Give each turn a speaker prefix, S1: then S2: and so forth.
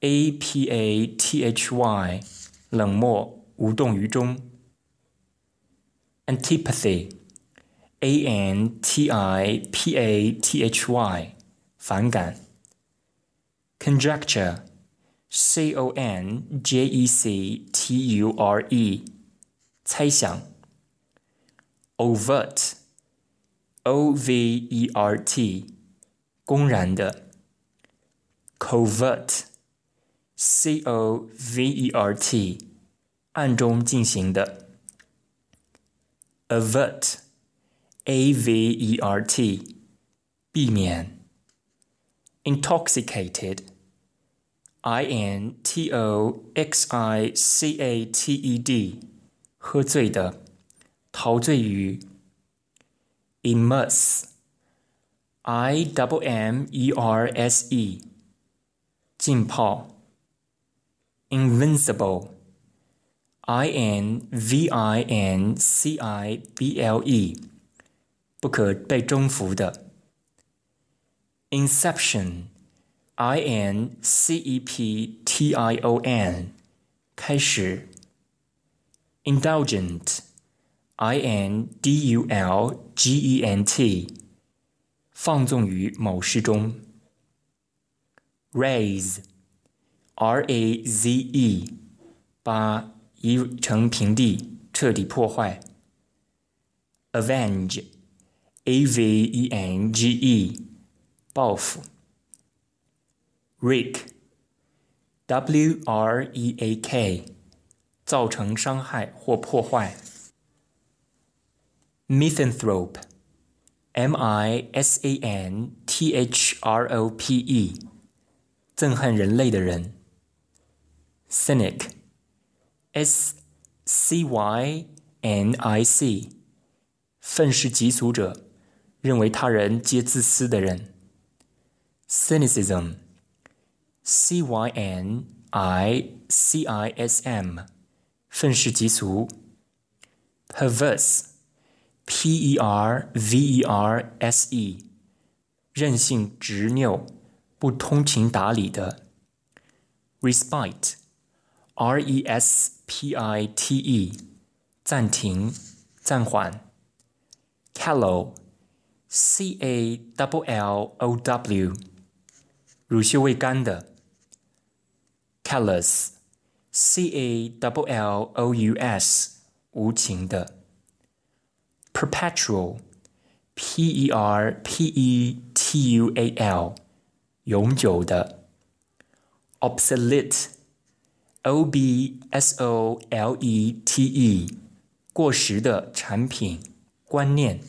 S1: A P A T H Y，冷漠，无动于衷。Antipathy，A N T I P A T H Y，反感。Conjecture，C O N J E C T U R E，猜想。Overt，O V E R T，公然的。Covert。 C O V E R T，暗中进行的。Avert，A V E R T，避免。Intoxicated，I N T O X I C A T E D，喝醉的，陶醉于。Immerse，I W M E R S E，浸泡。invincible. I N V I N C I B L E，不可被征服的。Inception，I N C E P T I O N，开始。Indulgent，I N D U L G E N T，放纵于某事中。Raze。R A Z E，把夷成平地，彻底破坏。Avenge，A V E N G E，报复。Wreak，W R E A K，造成伤害或破坏。Misanthrope，M I S A N T H R O P E，憎恨人类的人。cynic, s c y n i c，愤世嫉俗者，认为他人皆自私的人。cynicism, c y n i c i s m，愤世嫉俗。perverse, p e r v e r s e，任性执拗，不通情达理的。respite R E S P I T E，暂停、暂缓。Callow，C A W L O W，乳臭未干的。Callous，C A W L O U S，无情的。Perpetual，P E R P E T U A L，永久的。Obsolete。 O B S O L E T E，过时的产品观念。